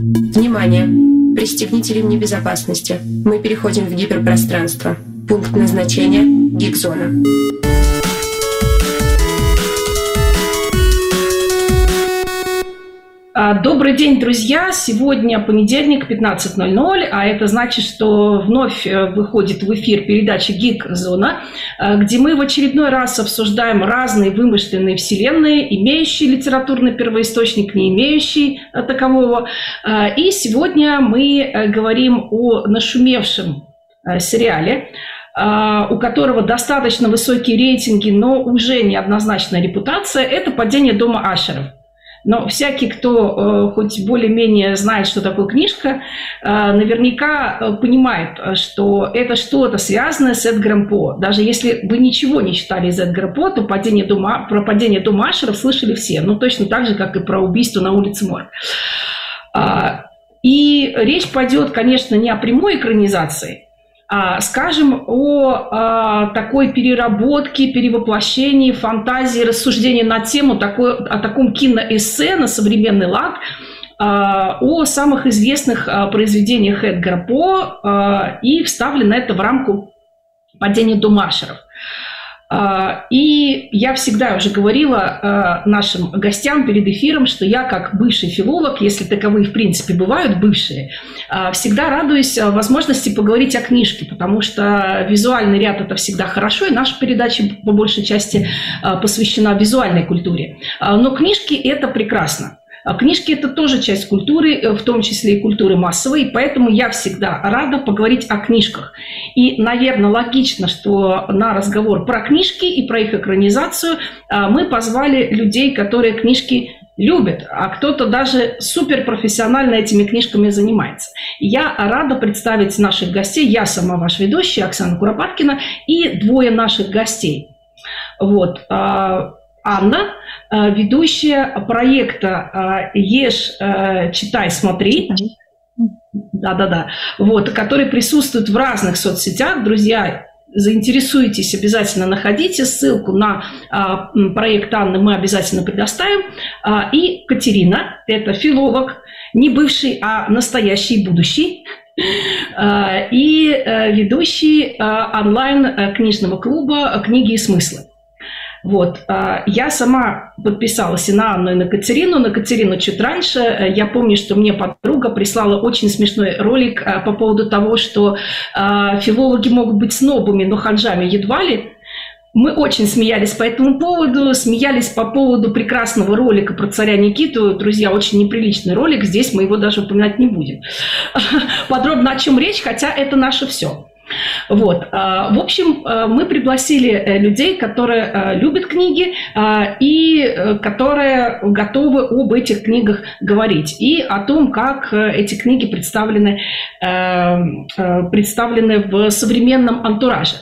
Внимание! Пристегните ремни безопасности. Мы переходим в гиперпространство. Пункт назначения – гигзона. Добрый день, друзья! Сегодня понедельник, 15.00, а это значит, что вновь э, выходит в эфир передача «Гик Зона», э, где мы в очередной раз обсуждаем разные вымышленные вселенные, имеющие литературный первоисточник, не имеющие э, такового. И сегодня мы говорим о нашумевшем сериале, у которого достаточно высокие рейтинги, но уже неоднозначная репутация, это «Падение дома Ашеров». Но всякий, кто э, хоть более-менее знает, что такое книжка, э, наверняка э, понимает, что это что-то связанное с Эдгаром По. Даже если вы ничего не читали из Эдгара По, то падение Дума, про падение Думашеров слышали все. Ну, точно так же, как и про убийство на улице Мор. А, и речь пойдет, конечно, не о прямой экранизации, скажем, о а, такой переработке, перевоплощении фантазии, рассуждении на тему такой, о таком киноэссе на современный лад, а, о самых известных произведениях Эдгара По и вставлено это в рамку падения Думашеров. А, и я всегда уже говорила а, нашим гостям перед эфиром, что я как бывший филолог, если таковые в принципе бывают бывшие, а, всегда радуюсь возможности поговорить о книжке, потому что визуальный ряд это всегда хорошо, и наша передача по большей части посвящена визуальной культуре. Но книжки это прекрасно. А книжки – это тоже часть культуры, э, в том числе и культуры массовой, поэтому я всегда рада поговорить о книжках. И, наверное, логично, что на разговор про книжки и про их экранизацию а, мы позвали людей, которые книжки любят, а кто-то даже суперпрофессионально этими книжками занимается. Я рада представить наших гостей. Я сама ваш ведущий, Оксана Куропаткина, и двое наших гостей. Вот. А, Анна, ведущая проекта э, «Ешь, э, читай, смотри». Да-да-да. Вот, который присутствует в разных соцсетях. Друзья, заинтересуетесь, обязательно находите ссылку на а, проект Анны, мы обязательно предоставим. А, и Катерина, это филолог, не бывший, а настоящий будущий, а, и ведущий онлайн книжного клуба «Книги и смыслы». Вот. А, я сама подписалась и на Анну, и на Катерину. На Катерину чуть раньше. Я помню, что мне подруга прислала очень смешной ролик а, по поводу того, что а, филологи могут быть снобами, но ханжами едва ли. Мы очень смеялись по этому поводу, смеялись по поводу прекрасного ролика про царя Никиту. Друзья, очень неприличный ролик, здесь мы его даже упоминать не будем. Подробно о чем речь, хотя это наше все. Вот. А, в общем, а, мы пригласили э, людей, которые любят книги и э, которые готовы об этих книгах говорить и о том, как э, эти книги представлены, представлены в современном антураже.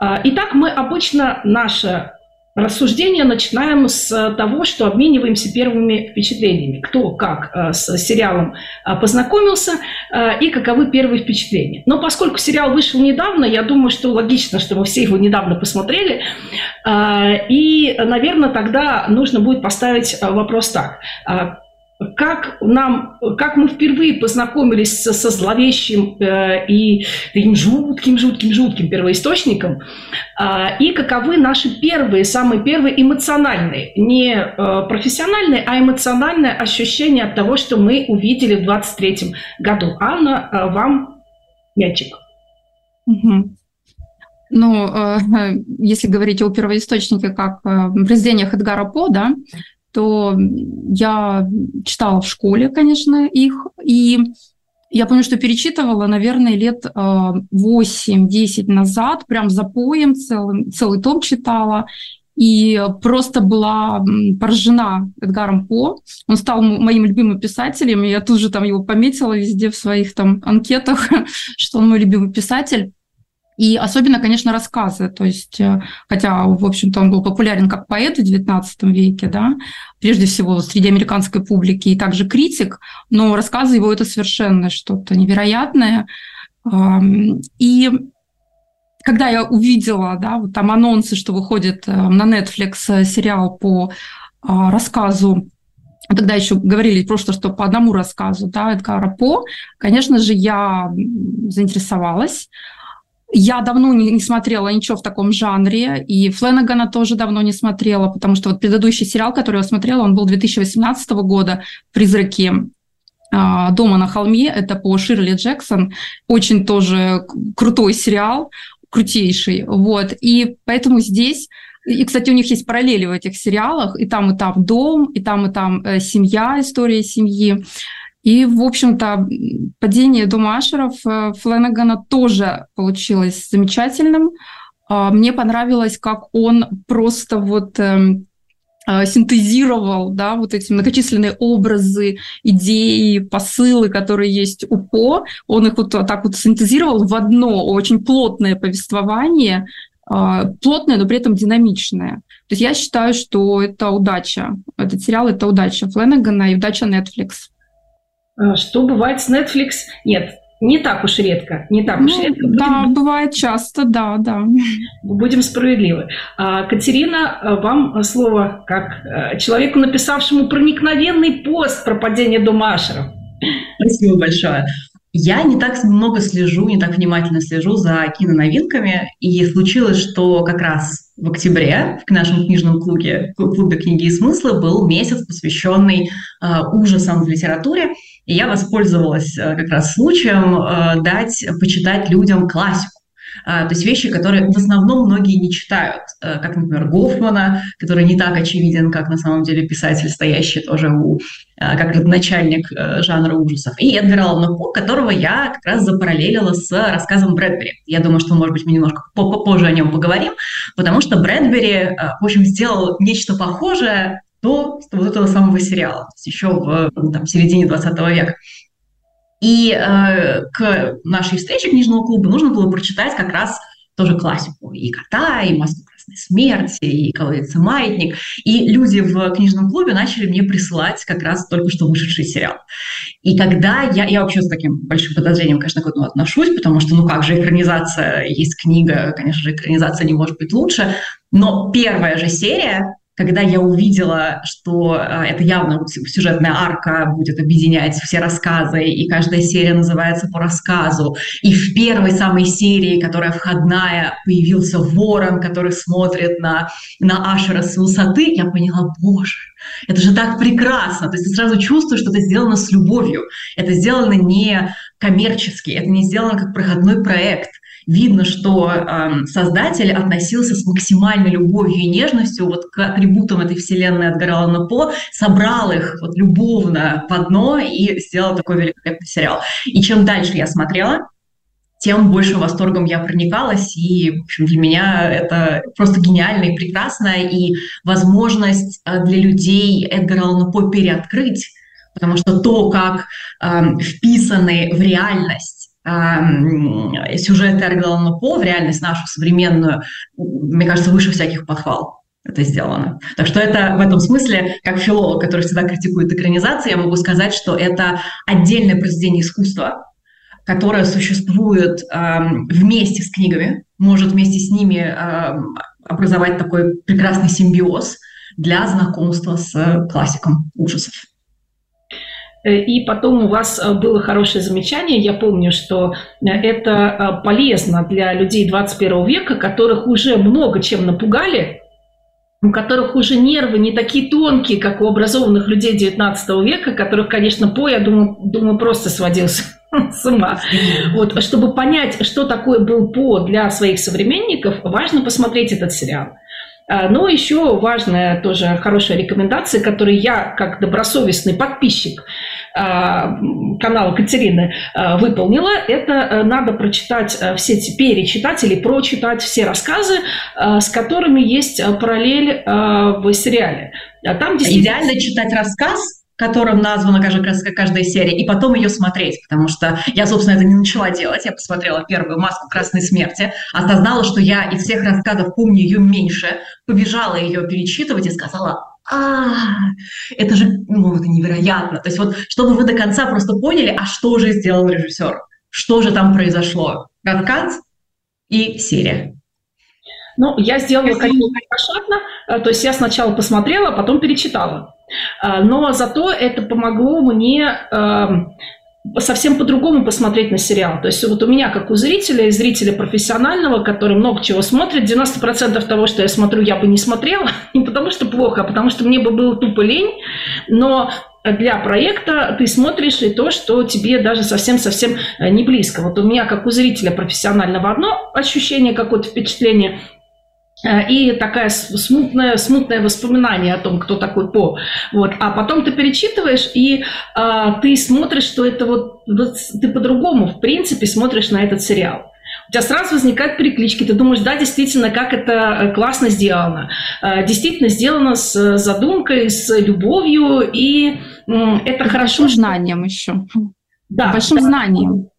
Итак, мы обычно наше Рассуждение начинаем с того, что обмениваемся первыми впечатлениями. Кто как э, с сериалом э, познакомился э, и каковы первые впечатления. Но поскольку сериал вышел недавно, я думаю, что логично, что мы все его недавно посмотрели. И, наверное, тогда нужно будет поставить вопрос так как нам, как мы впервые познакомились со, со зловещим э, и таким жутким, жутким, жутким первоисточником, э, и каковы наши первые, самые первые эмоциональные, не э, профессиональные, а эмоциональные ощущения от того, что мы увидели в 23 году. Анна, э, вам мячик. Угу. Ну, э, если говорить о первоисточнике как э, произведениях Эдгара По, да, то я читала в школе, конечно, их, и я помню, что перечитывала, наверное, лет 8-10 э, назад, прям за поем целый, целый том читала, и просто была поражена Эдгаром По. Он стал моим любимым писателем, и я тут же там его пометила везде в своих там анкетах, что он мой любимый писатель. И особенно, конечно, рассказы. То есть, э, хотя, в общем-то, он был популярен как поэт в XIX веке, да, прежде всего среди американской публики, и также критик, но рассказы его – это совершенно что-то невероятное. И когда я увидела, да, вот там анонсы, что выходит э, на Netflix сериал по а, рассказу тогда еще говорили просто, что по одному рассказу, да, Эдгара По, конечно же, я заинтересовалась. Я давно не, не смотрела ничего в таком жанре, и Фленагана тоже давно не смотрела, потому что вот предыдущий сериал, который я смотрела, он был 2018 года «Призраки а, дома на холме, это по Ширли Джексон, очень тоже крутой сериал, крутейший, вот, и поэтому здесь и, кстати, у них есть параллели в этих сериалах, и там, и там дом, и там, и там э, семья, история семьи. И, в общем-то, падение дома Ашеров э, Фленагана тоже получилось замечательным. Э, мне понравилось, как он просто вот эм, э, синтезировал да, вот эти многочисленные образы, идеи, посылы, которые есть у По. Он их вот так вот синтезировал в одно очень плотное повествование, а, плотная, но при этом динамичная. То есть я считаю, что это удача. Этот сериал – это удача Фленнегана и удача Netflix. А, что бывает с Netflix? Нет, не так уж редко. Не так ну, уж редко. Будем... Да, бывает часто, да, да. Будем справедливы. А, Катерина, вам слово как человеку, написавшему проникновенный пост про падение Думашеров. Спасибо большое. Я не так много слежу, не так внимательно слежу за киноновинками, и случилось, что как раз в октябре в нашем книжном клубе, клубе книги и смысла был месяц, посвященный э, ужасам в литературе, и я воспользовалась э, как раз случаем э, дать почитать людям классику. А, то есть вещи, которые в основном многие не читают, э, как, например, Гофмана, который не так очевиден, как на самом деле писатель, стоящий тоже у, э, как начальник э, жанра ужасов, и Эдгара Аллана По, которого я как раз запараллелила с рассказом Брэдбери. Я думаю, что, может быть, мы немножко попозже о нем поговорим, потому что Брэдбери, в общем, сделал нечто похожее до вот этого самого сериала, еще в там, середине 20 века. И э, к нашей встрече книжного клуба нужно было прочитать как раз тоже классику. И «Кота», и «Москву красной смерти», и «Колодец маятник». И люди в книжном клубе начали мне присылать как раз только что вышедший сериал. И когда я... Я вообще с таким большим подозрением, конечно, к этому отношусь, потому что, ну как же, экранизация, есть книга, конечно же, экранизация не может быть лучше. Но первая же серия когда я увидела, что а, это явно сюжетная арка будет объединять все рассказы, и каждая серия называется по рассказу. И в первой самой серии, которая входная, появился ворон, который смотрит на, на Ашера с высоты, я поняла, боже, это же так прекрасно. То есть ты сразу чувствуешь, что это сделано с любовью. Это сделано не коммерчески, это не сделано как проходной проект – видно, что э, создатель относился с максимальной любовью и нежностью вот к атрибутам этой вселенной от Гаралана По, собрал их вот любовно в одно и сделал такой великолепный сериал. И чем дальше я смотрела, тем больше восторгом я проникалась, и в общем, для меня это просто гениально и прекрасно, и возможность а, для людей Эдгара Аллана По переоткрыть, потому что то, как э, вписаны в реальность сюжеты Аргелана По в реальность нашу современную, мне кажется, выше всяких похвал это сделано. Так что это в этом смысле, как филолог, который всегда критикует экранизации, я могу сказать, что это отдельное произведение искусства, которое существует э, вместе с книгами, может вместе с ними э, образовать такой прекрасный симбиоз для знакомства с классиком ужасов. Э, и потом у вас э, было хорошее замечание, я помню, что э, это полезно для людей 21 века, которых уже много чем напугали, у которых уже нервы не такие тонкие, как у образованных людей 19 века, которых, конечно, по, я думаю, думаю просто сводился с ума. Вот, чтобы понять, что такое был По для своих современников, важно посмотреть этот сериал. Но еще важная тоже хорошая рекомендация, которую я, как добросовестный подписчик канала Катерины, а, выполнила, это э, надо прочитать э, все, перечитать или прочитать все рассказы, с которыми есть э, параллель в сериале. Там действительно... Идеально читать рассказ, которым названа каждая, каждая серия, и потом ее смотреть, потому что я, собственно, это не начала делать. Я посмотрела первую «Маску красной смерти», осознала, что я из всех рассказов помню ее меньше, побежала ее перечитывать и сказала, а, это же, ну, это невероятно. То есть вот, чтобы вы до конца просто поняли, а что же сделал режиссер, что же там произошло. Рассказ и серия. Ну, я сделала, конечно, пошатно, э, то есть я сначала посмотрела, а потом перечитала. Но зато это помогло мне совсем по-другому посмотреть на сериал. То есть вот у меня, как у зрителя, и зрителя профессионального, который много чего смотрит, 90% того, что я смотрю, я бы не смотрела. Не потому что плохо, а потому что мне бы было тупо лень. Но для проекта ты смотришь и то, что тебе даже совсем-совсем э, не близко. Вот у меня, как у зрителя профессионального, одно ощущение, какое-то впечатление – и такая смутное, смутное воспоминание о том, кто такой По. Вот. А потом ты перечитываешь, и а, ты смотришь, что это вот, вот ты по-другому, в принципе, смотришь на этот сериал. У тебя сразу возникают переклички. Ты думаешь, да, действительно, как это э, классно сделано. Действительно сделано с задумкой, с любовью, и это и хорошо. Большим знанием еще. Да. Большим да. знанием.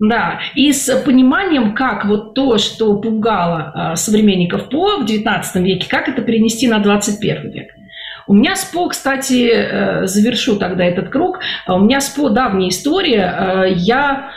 Да, и с пониманием, как вот то, что пугало э, современников По в XIX веке, как это перенести на 21 век. У меня с По, кстати, э, завершу тогда этот круг, у меня с По давняя история. Э, я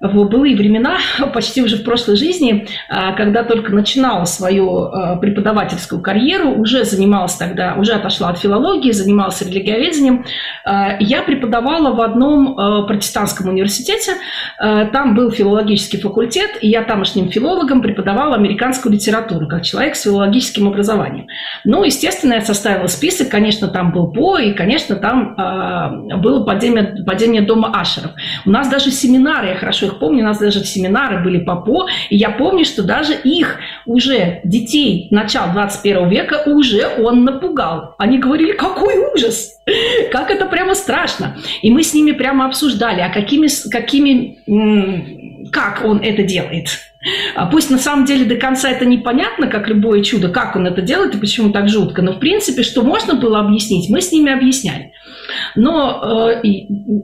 в былые времена, почти уже в прошлой жизни, а, когда только начинала свою а, преподавательскую карьеру, уже занималась тогда, уже отошла от филологии, занималась религиоведением, а, я преподавала в одном протестантском университете, там был филологический факультет, и я тамошним филологом преподавала американскую литературу, как человек с филологическим образованием. Ну, естественно, я составила список, конечно, там был По, и, конечно, там было падение, падение дома Ашеров. У нас даже семинары, я хорошо их помню, у нас даже семинары были по ПО, и я помню, что даже их уже, детей начала 21 века, уже он напугал. Они говорили, какой ужас, как это прямо страшно. И мы с ними прямо обсуждали, а какими, какими как он это делает. А пусть на самом деле до конца это непонятно, как любое чудо, как он это делает и почему так жутко, но в принципе, что можно было объяснить, мы с ними объясняли. Но э,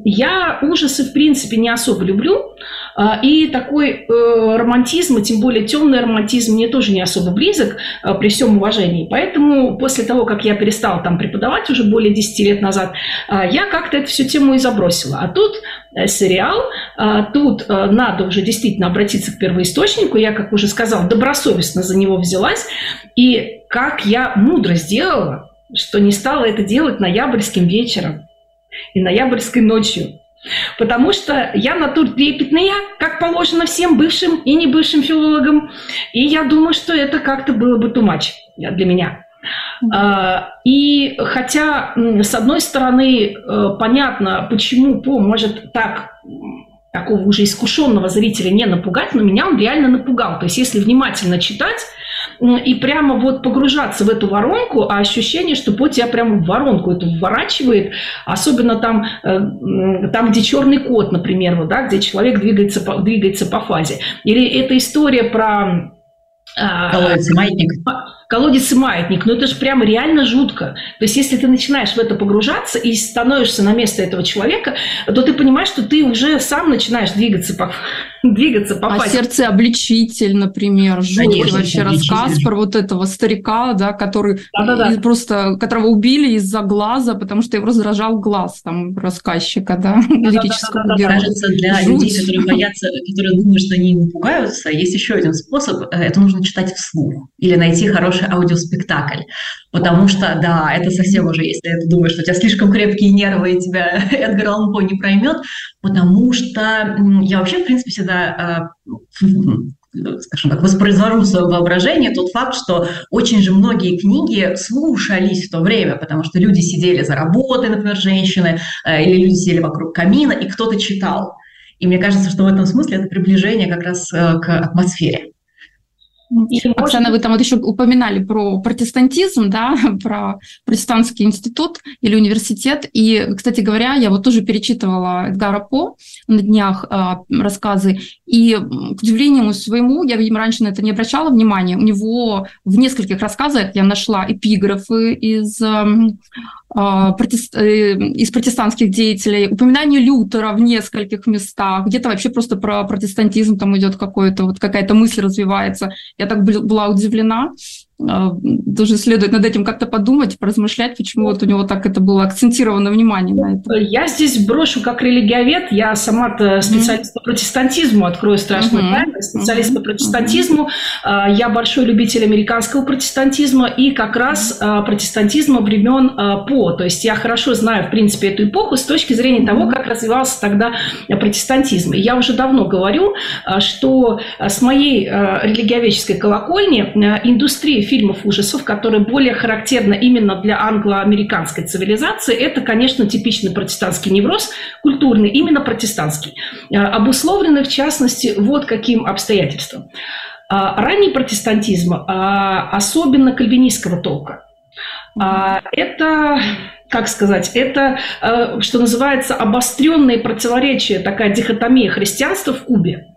я ужасы в принципе не особо люблю, а, и такой э, романтизм, и тем более темный романтизм, мне тоже не особо близок, э, при всем уважении. Поэтому после того, как я перестала там преподавать уже более 10 лет назад, э, я как-то эту всю тему и забросила. А тут сериал, тут надо уже действительно обратиться к первоисточнику. Я, как уже сказала, добросовестно за него взялась. И как я мудро сделала, что не стала это делать ноябрьским вечером и ноябрьской ночью. Потому что я натур трепетная, как положено всем бывшим и не бывшим филологам. И я думаю, что это как-то было бы тумач для меня. А, и хотя, с одной стороны, э, понятно, почему По может так такого уже искушенного зрителя не напугать, но меня он реально напугал. То есть если внимательно читать, и прямо вот погружаться в эту воронку, а ощущение, что по тебя прямо в воронку эту вворачивает, особенно там, э, там где черный кот, например, вот, да, где человек двигается по, двигается по фазе. Или эта история про а, колодец и маятник. Колодец и маятник. Ну, это же прямо реально жутко. То есть, если ты начинаешь в это погружаться и становишься на место этого человека, то ты понимаешь, что ты уже сам начинаешь двигаться по, двигаться А фазе. сердце обличитель, например, жуткий вообще рассказ про вот этого старика, да, который Да-да-да. просто, которого убили из-за глаза, потому что его раздражал глаз там рассказчика, да, лирического героя. Кажется, для Жуть. людей, которые боятся, которые думают, что они не пугаются, есть еще один способ. Э, это нужно читать вслух или найти хороший аудиоспектакль. Потому что, да, это совсем уже, если ты думаешь, что у тебя слишком крепкие нервы, и тебя Эдгар Аллан не проймет, потому что я вообще, в принципе, всегда а, скажем так, воспроизвожу свое воображение тот факт, что очень же многие книги слушались в то время, потому что люди сидели за работой, например, женщины, э, или люди сидели вокруг камина, и кто-то читал. И мне кажется, что в этом смысле это приближение как раз э, к атмосфере. И, Оксана, вы там вот еще упоминали про протестантизм, да, про протестантский институт или университет. И, кстати говоря, я вот тоже перечитывала Эдгара По на днях э, рассказы. И, к удивлению своему, я, видимо, раньше на это не обращала внимания. У него в нескольких рассказах я нашла эпиграфы из эм, а, э, из протестантских деятелей, упоминание Лютера в нескольких местах, где-то вообще просто про протестантизм там идет какое-то, вот какая-то мысль развивается. Я так была удивлена. Тоже следует над этим как-то подумать, поразмышлять, почему вот у него так это было акцентировано внимание на это. Я здесь брошу как религиовед, я сама-то специалист mm-hmm. по протестантизму, открою страшную mm-hmm. тайну, специалист mm-hmm. по протестантизму, mm-hmm. я большой любитель американского протестантизма и как раз протестантизма времен По, то есть я хорошо знаю, в принципе, эту эпоху с точки зрения того, как развивался тогда протестантизм. И я уже давно говорю, что с моей религиоведческой колокольни индустрия фильмов ужасов, которые более характерны именно для англо-американской цивилизации, это, конечно, типичный протестантский невроз, культурный, именно протестантский, э, обусловленный, в частности, вот каким обстоятельством. А, ранний протестантизм, а, особенно кальвинистского толка, это как сказать, это, э, что называется, обостренные противоречия, такая дихотомия христианства в Кубе.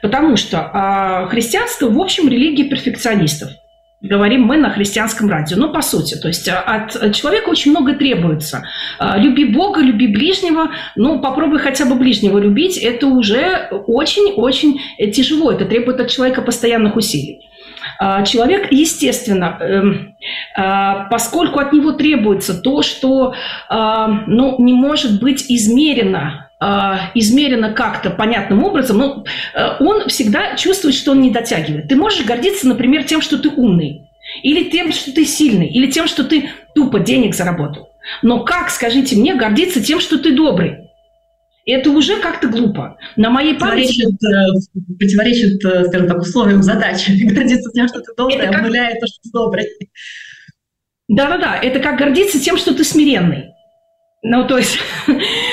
Потому что христианство, в общем, религия перфекционистов – говорим мы на христианском радио. Ну, по сути, то есть а, от человека очень много требуется. А, люби Бога, люби ближнего, ну, попробуй хотя бы ближнего любить, это уже очень-очень тяжело, это требует от человека постоянных усилий. А, человек, естественно, эм, поскольку от него требуется то, что ну, не может быть измерено измерено как-то понятным образом, но э, он всегда чувствует, что он не дотягивает. Ты можешь гордиться, например, тем, что ты умный, или тем, что ты сильный, или тем, что ты тупо денег заработал. Но как, скажите мне, гордиться тем, что ты добрый? Это уже как-то глупо. На моей памяти... Противоречит, э, противоречит, э, скажем так, условиям задачи. Гордиться тем, что ты добрый, это как... обнуляет то, что ты добрый. Да-да-да, это как гордиться тем, что ты смиренный. Ну, то есть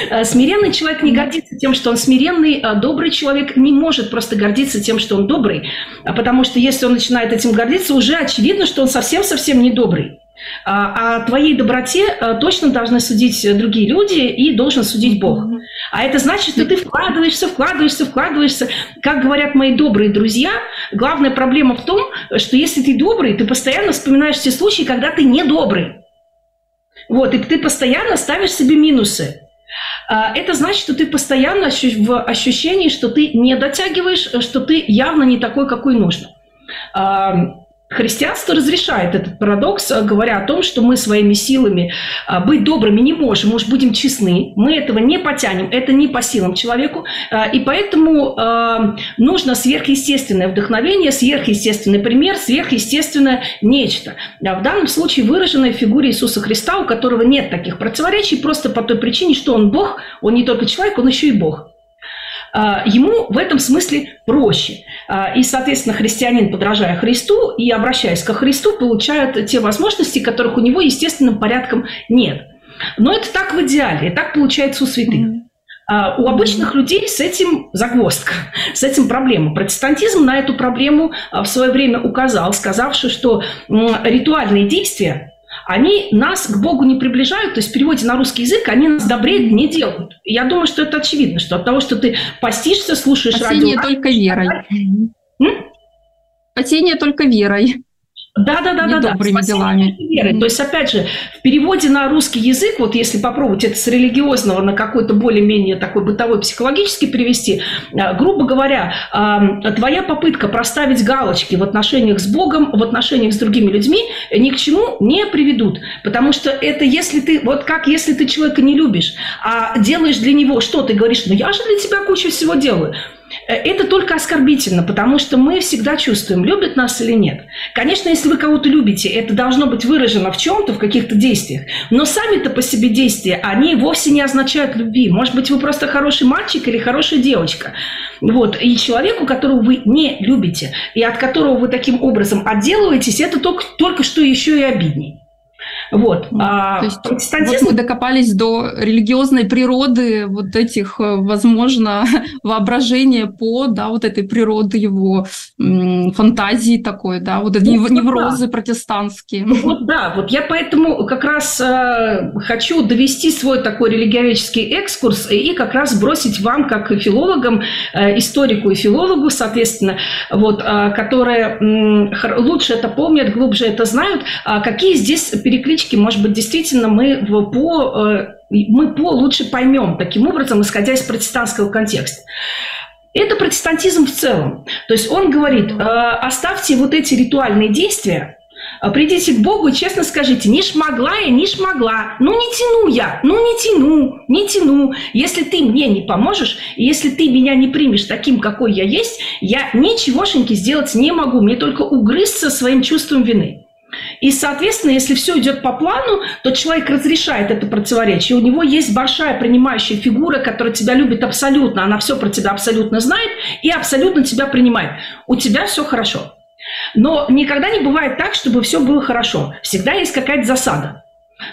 э, смиренный человек не гордится тем, что он смиренный, а добрый человек не может просто гордиться тем, что он добрый, а потому что если он начинает этим гордиться, уже очевидно, что он совсем-совсем не добрый. А о твоей доброте э, точно должны судить другие люди и должен судить Бог. А это значит, что ты вкладываешься, вкладываешься, вкладываешься. Как говорят мои добрые друзья, главная проблема в том, что если ты добрый, ты постоянно вспоминаешь те случаи, когда ты не добрый. Вот, и ты постоянно ставишь себе минусы. А, это значит, что ты постоянно в ощущении, что ты не дотягиваешь, что ты явно не такой, какой нужно. А, Христианство разрешает этот парадокс, э, говоря о том, что мы своими силами а, быть добрыми не можем, может, будем честны, мы этого не потянем, это не по силам человеку, а, и поэтому а, нужно сверхъестественное вдохновение, сверхъестественный пример, сверхъестественное нечто. В данном случае выраженное в фигуре Иисуса Христа, у которого нет таких противоречий, просто по той причине, что он Бог, он не только человек, он еще и Бог. А, ему в этом смысле проще. А, и, соответственно, христианин, подражая Христу и обращаясь ко Христу, получает те возможности, которых у него естественным порядком нет. Но это так в идеале, и так получается у святых. А у обычных людей с этим загвоздка, с этим проблема. Протестантизм на эту проблему в свое время указал, сказавший, что ритуальные действия они нас к Богу не приближают, то есть в переводе на русский язык они нас добрее не делают. Я думаю, что это очевидно, что от того, что ты постишься, слушаешь Спасение радио... только верой. М? Спасение только верой. Да, да, да, да, да. Добрыми делами. Веры. То есть, опять же, в переводе на русский язык, вот если попробовать это с религиозного на какой-то более-менее такой бытовой психологический перевести, э, грубо говоря, твоя попытка проставить галочки в отношениях с Богом, в отношениях с другими людьми ни к чему не приведут. Потому что это если ты, вот как если ты человека не любишь, а делаешь для него что, ты говоришь, ну я же для тебя кучу всего делаю. Э, это только оскорбительно, потому что мы всегда чувствуем, любят нас или нет. Конечно, если вы кого-то любите, это должно быть выражено в чем-то, в каких-то действиях. Но сами-то по себе действия, они вовсе не означают любви. Может быть, вы просто хороший мальчик или хорошая девочка. Вот. И человеку, которого вы не любите, и от которого вы таким образом отделываетесь, это только, только что еще и обидней. Вот. А, То есть протестантизм... вот мы докопались до религиозной природы вот этих, э, возможно, воображения по, да, вот этой природы его фантазии такой, да, вот эти ну, неврозы да. протестантские. Ну, вот да, вот я поэтому как раз э, хочу довести свой такой религиоведческий экскурс и как раз бросить вам, как филологам, э, историку и филологу, соответственно, вот, э, которые э, лучше это помнят, глубже это знают, э, какие здесь переклички привычки, может быть, действительно мы по, э, мы по лучше поймем, таким образом, исходя из протестантского контекста. Это протестантизм в целом. То есть он говорит, э, оставьте вот эти ритуальные действия, Придите к Богу и честно скажите, не шмогла я, не шмогла, ну не тяну я, ну не тяну, не тяну. Если ты мне не поможешь, если ты меня не примешь таким, какой я есть, я ничегошеньки сделать не могу, мне только угрызться своим чувством вины. И, соответственно, если все идет по плану, то человек разрешает это противоречие. У него есть большая принимающая фигура, которая тебя любит абсолютно, она все про тебя абсолютно знает и абсолютно тебя принимает. У тебя все хорошо. Но никогда не бывает так, чтобы все было хорошо. Всегда есть какая-то засада.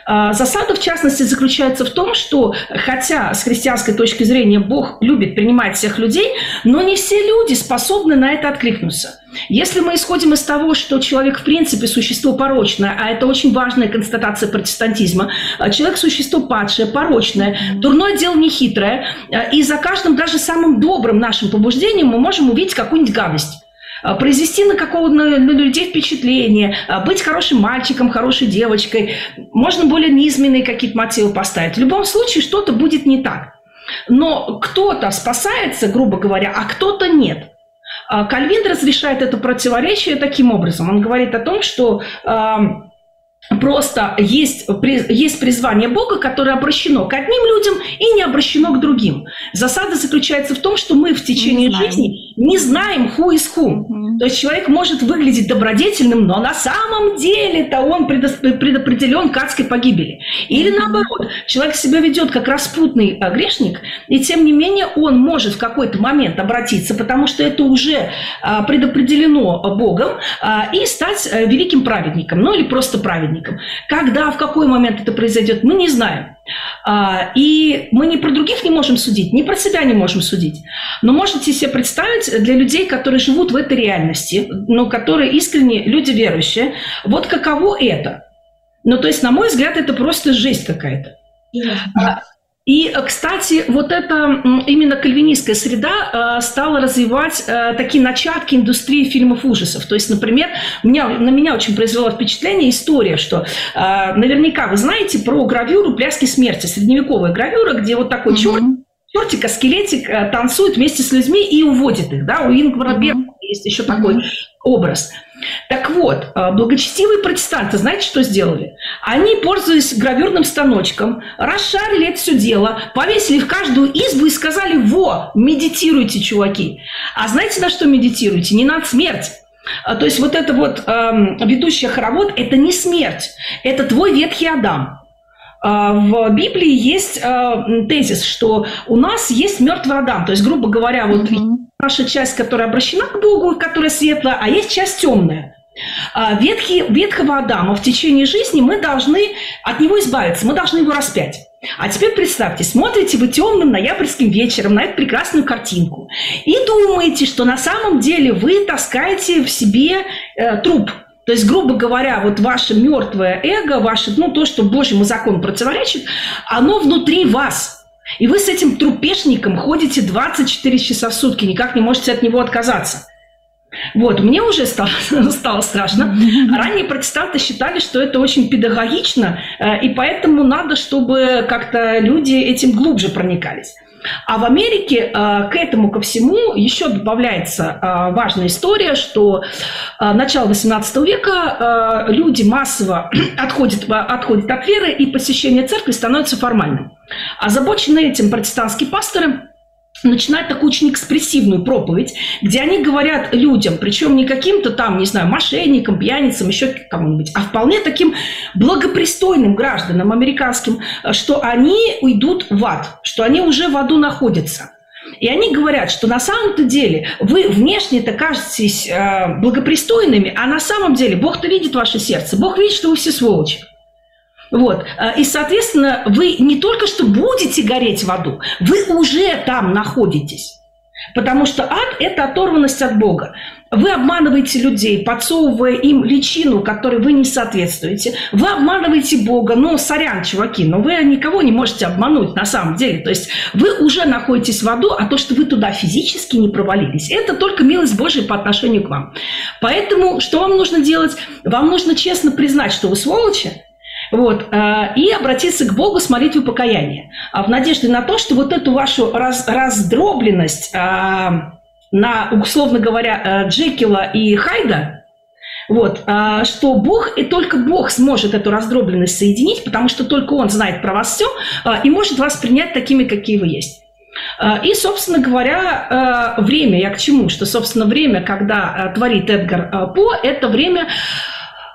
А, засада, в частности, заключается в том, что хотя с христианской точки зрения Бог любит принимать всех людей, но не все люди способны на это откликнуться. Если мы исходим из того, что человек в принципе существо порочное, а это очень важная констатация протестантизма, а, человек существо падшее, порочное, дурное дело нехитрое, а, и за каждым даже самым добрым нашим побуждением мы можем увидеть какую-нибудь гадость. А, произвести на какого-то на, на людей впечатление, а, быть хорошим мальчиком, хорошей девочкой. Можно более низменные какие-то мотивы поставить. В любом случае что-то будет не так. Но кто-то спасается, грубо говоря, а кто-то нет. А, Кальвин разрешает это противоречие таким образом. Он говорит о том, что Просто есть, есть призвание Бога, которое обращено к одним людям и не обращено к другим. Засада заключается в том, что мы в течение жизни не знаем who is who. Mm-hmm. То есть человек может выглядеть добродетельным, но на самом деле-то он предопределен к адской погибели. Или mm-hmm. наоборот, человек себя ведет как распутный а, грешник, и тем не менее он может в какой-то момент обратиться, потому что это уже а, предопределено Богом, а, и стать э, великим праведником, ну или просто праведником. Когда, в какой момент это произойдет, мы не знаем. А, и мы ни про других не можем судить, ни про себя не можем судить. Но можете себе представить для людей, которые живут в этой реальности, но которые искренне люди верующие, вот каково это. Ну, то есть, на мой взгляд, это просто жесть какая-то. Yeah. И, кстати, вот эта именно кальвинистская среда э, стала развивать э, такие начатки индустрии фильмов ужасов. То есть, например, меня, на меня очень произвела впечатление история, что э, наверняка вы знаете про гравюру «Пляски смерти», средневековая гравюра, где вот такой mm-hmm. черт, чертик, скелетик танцует вместе с людьми и уводит их. Да? У Ингвара mm-hmm. есть еще mm-hmm. такой образ – так вот, э, благочестивые протестанты, знаете, что сделали? Они, пользуясь гравюрным станочком, расшарили это все дело, повесили в каждую избу и сказали, во, медитируйте, чуваки. А знаете, на что медитируйте? Не на смерть. А, то есть вот это вот эм, ведущая хоровод – это не смерть, это твой ветхий Адам. А, в Библии есть э, тезис, что у нас есть мертвый Адам. То есть, грубо говоря, вот mm-hmm. Наша часть, которая обращена к Богу, которая светлая, а есть часть темная. А, ветхий, ветхого Адама в течение жизни мы должны от него избавиться, мы должны его распять. А теперь представьте, смотрите вы темным ноябрьским вечером на эту прекрасную картинку и думаете, что на самом деле вы таскаете в себе э, труп, то есть, грубо говоря, вот ваше мертвое эго, ваше, ну, то, что Божьему закону противоречит, оно внутри вас. И вы с этим трупешником ходите 24 часа в сутки, никак не можете от него отказаться. Вот, мне уже стало, стало страшно. Ранние протестанты считали, что это очень педагогично, э, и поэтому надо, чтобы как-то люди этим глубже проникались. А в Америке э, к этому ко всему еще добавляется э, важная история, что э, начало 18 века люди массово отходят, отходят от веры, и посещение церкви становится формальным. Озабоченные этим протестантские пасторы начинают такую очень экспрессивную проповедь, где они говорят людям, причем не каким-то там, не знаю, мошенникам, пьяницам, еще кому-нибудь, а вполне таким благопристойным гражданам американским, что они уйдут в ад, что они уже в аду находятся. И они говорят, что на самом-то деле вы внешне-то кажетесь э, благопристойными, а на самом деле Бог-то видит ваше сердце, Бог видит, что вы все сволочи. Вот. А, и, соответственно, вы не только что будете гореть в аду, вы уже там находитесь. Потому что ад – это оторванность от Бога. Вы обманываете людей, подсовывая им личину, которой вы не соответствуете. Вы обманываете Бога. Ну, сорян, чуваки, но вы никого не можете обмануть на самом деле. То есть вы уже находитесь в аду, а то, что вы туда физически не провалились, это только милость Божия по отношению к вам. Поэтому что вам нужно делать? Вам нужно честно признать, что вы сволочи, вот, э, и обратиться к Богу с молитвой покаяния, а в надежде на то, что вот эту вашу раз, раздробленность э, на, условно говоря, э, Джекила и Хайда, Вот, а, что Бог, и только Бог сможет эту раздробленность соединить, потому что только Он знает про вас все а, и может вас принять такими, какие вы есть. А, и, собственно говоря, время, я к чему? Что, собственно, время, когда творит Эдгар По, это время Э,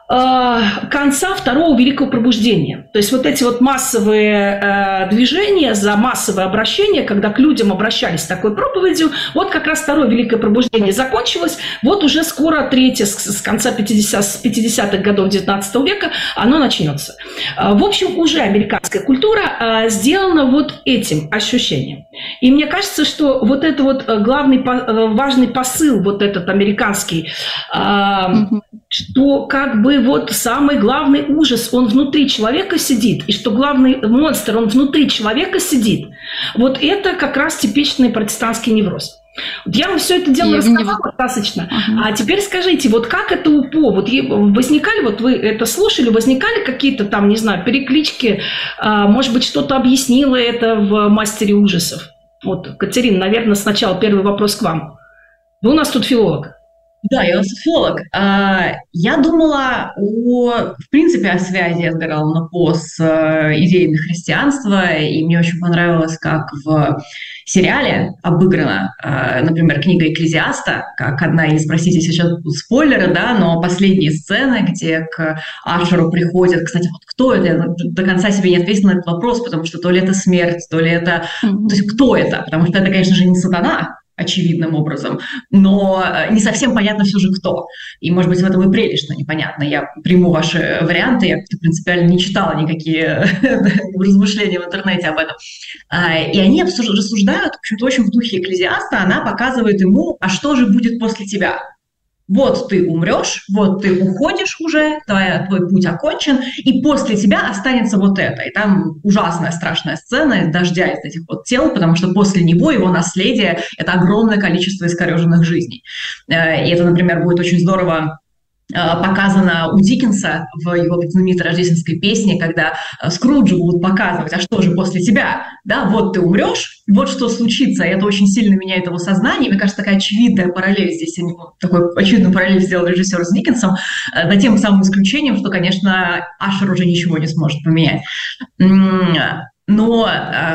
конца второго великого пробуждения. То есть вот эти вот массовые э, движения за массовое обращение, когда к людям обращались с такой проповедью, вот как раз второе великое пробуждение закончилось, вот уже скоро третье с, конца 50, с 50-х годов 19 века оно начнется. Э, в общем, уже американская культура э, сделана вот этим ощущением. И мне кажется, что вот это вот э, главный э, важный посыл, вот этот американский, э, что как бы вот самый главный ужас, он внутри человека сидит, и что главный монстр, он внутри человека сидит. Вот это как раз типичный протестантский невроз. Вот я вам все это дело рассказала достаточно. Uh-huh. А теперь скажите, вот как это УПО? Вот возникали, вот вы это слушали, возникали какие-то там, не знаю, переклички, а, может быть, что-то объяснило это в «Мастере ужасов»? Вот, Катерина, наверное, сначала первый вопрос к вам. Вы у нас тут филолог. Да, я социолог. А, я думала о, в принципе, о связи Эдгара Алана По с э, идеями христианства, и мне очень понравилось, как в сериале обыграна, э, например, книга «Экклезиаста», как одна из, простите, сейчас спойлеры, да, но последние сцены, где к Ашеру приходят, кстати, вот кто это, я до конца себе не ответила на этот вопрос, потому что то ли это смерть, то ли это... Mm-hmm. То есть кто это? Потому что это, конечно же, не сатана, очевидным образом, но э, не совсем понятно все же кто. И, может быть, в этом и прелесть, что непонятно. Я приму ваши варианты, я принципиально не читала никакие размышления в интернете об этом. А, и они рассуждают, в общем-то, очень в духе экклезиаста, она показывает ему, а что же будет после тебя? Вот ты умрешь, вот ты уходишь уже, твоя, твой путь окончен, и после тебя останется вот это. И там ужасная, страшная сцена дождя из этих вот тел, потому что после него его наследие – это огромное количество искореженных жизней. Э, и это, например, будет очень здорово показано у Диккенса в его знаменитой рождественской песне, когда э, Скруджу будут показывать, а что же после тебя, да, вот ты умрешь, вот что случится, и это очень сильно меняет его сознание, мне кажется, такая очевидная параллель здесь, они такой очевидную параллель сделал режиссер с Диккенсом, за э, тем самым исключением, что, конечно, Ашер уже ничего не сможет поменять. Но,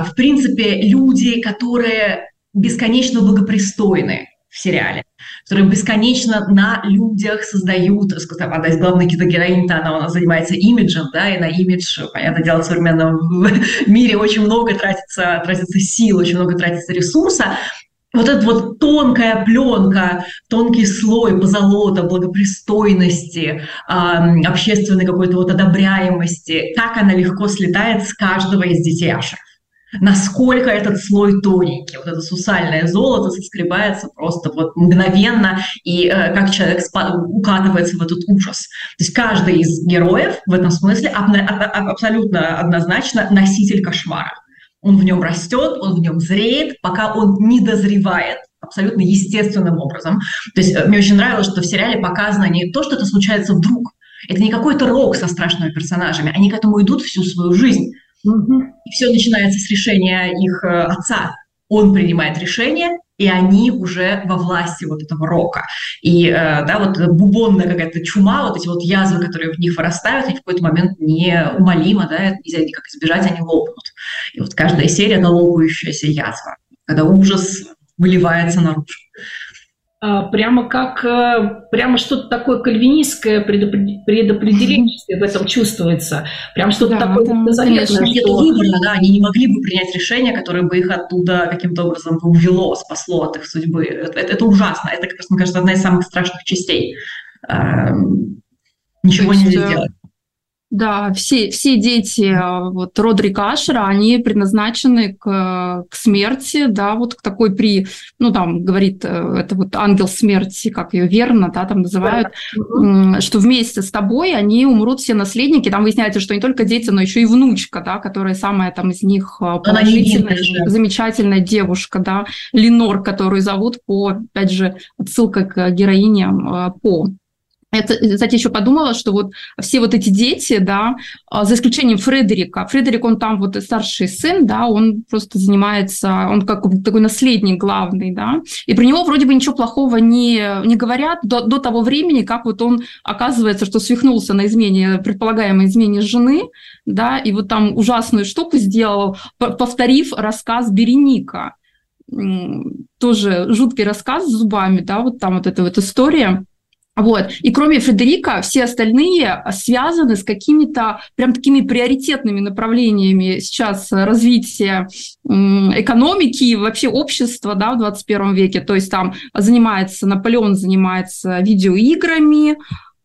в принципе, люди, которые бесконечно благопристойны в сериале, которые бесконечно на людях создают, одна из главных героинь, она у нас занимается имиджем, да, и на имидж, понятное дело, в современном мире очень много тратится, тратится сил, очень много тратится ресурса, вот эта вот тонкая пленка, тонкий слой позолота, благопристойности, общественной какой-то вот одобряемости, как она легко слетает с каждого из детей Ашеров насколько этот слой тоненький, вот это сусальное золото соскребается просто вот мгновенно, и э, как человек укатывается в этот ужас. То есть каждый из героев в этом смысле абсолютно однозначно носитель кошмара. Он в нем растет, он в нем зреет, пока он не дозревает абсолютно естественным образом. То есть э, мне очень нравилось, что в сериале показано не то, что это случается вдруг, это не какой-то рок со страшными персонажами, они к этому идут всю свою жизнь. И все начинается с решения их э, отца. Он принимает решение, и они уже во власти вот этого рока. И, э, да, вот бубонная какая-то чума, вот эти вот язвы, которые в них вырастают, они в какой-то момент неумолимо, да, нельзя никак избежать, они лопнут. И вот каждая серия – это лопающаяся язва, когда ужас выливается наружу. А, прямо как э, прямо что-то такое кальвинистское предопределение в этом чувствуется. Прям что-то да, такое да, заветное. Нет что... выбора, да, они не могли бы принять решение, которое бы их оттуда каким-то образом увело, спасло от их судьбы. Это, это, ужасно. Это, мне кажется, одна из самых страшных частей. Эм, ничего нельзя сделать. Да, все, все дети а, вот, Родрика Ашера, они предназначены к, к смерти, да, вот к такой при, ну, там, говорит, э, это вот ангел смерти, как ее верно, да, там называют, да. что вместе с тобой они умрут все наследники, там выясняется, что не только дети, но еще и внучка, да, которая самая там из них а, положительная, замечательная девушка, да, Ленор, которую зовут по, опять же, отсылка к героине а, По. Я, кстати, еще подумала, что вот все вот эти дети, да, а, за исключением Фредерика, Фредерик, он там вот старший сын, да, он просто занимается, он как такой наследник главный, да, и про него вроде бы ничего плохого не, не говорят до, до того времени, как вот он оказывается, что свихнулся на измене, предполагаемой измене жены, да, и вот там ужасную штуку сделал, повторив рассказ Береника. Тоже жуткий рассказ с зубами, да, вот там вот эта вот история. Вот. И кроме Фредерика, все остальные связаны с какими-то прям такими приоритетными направлениями сейчас развития экономики и вообще общества да, в 21 веке. То есть там занимается, Наполеон занимается видеоиграми,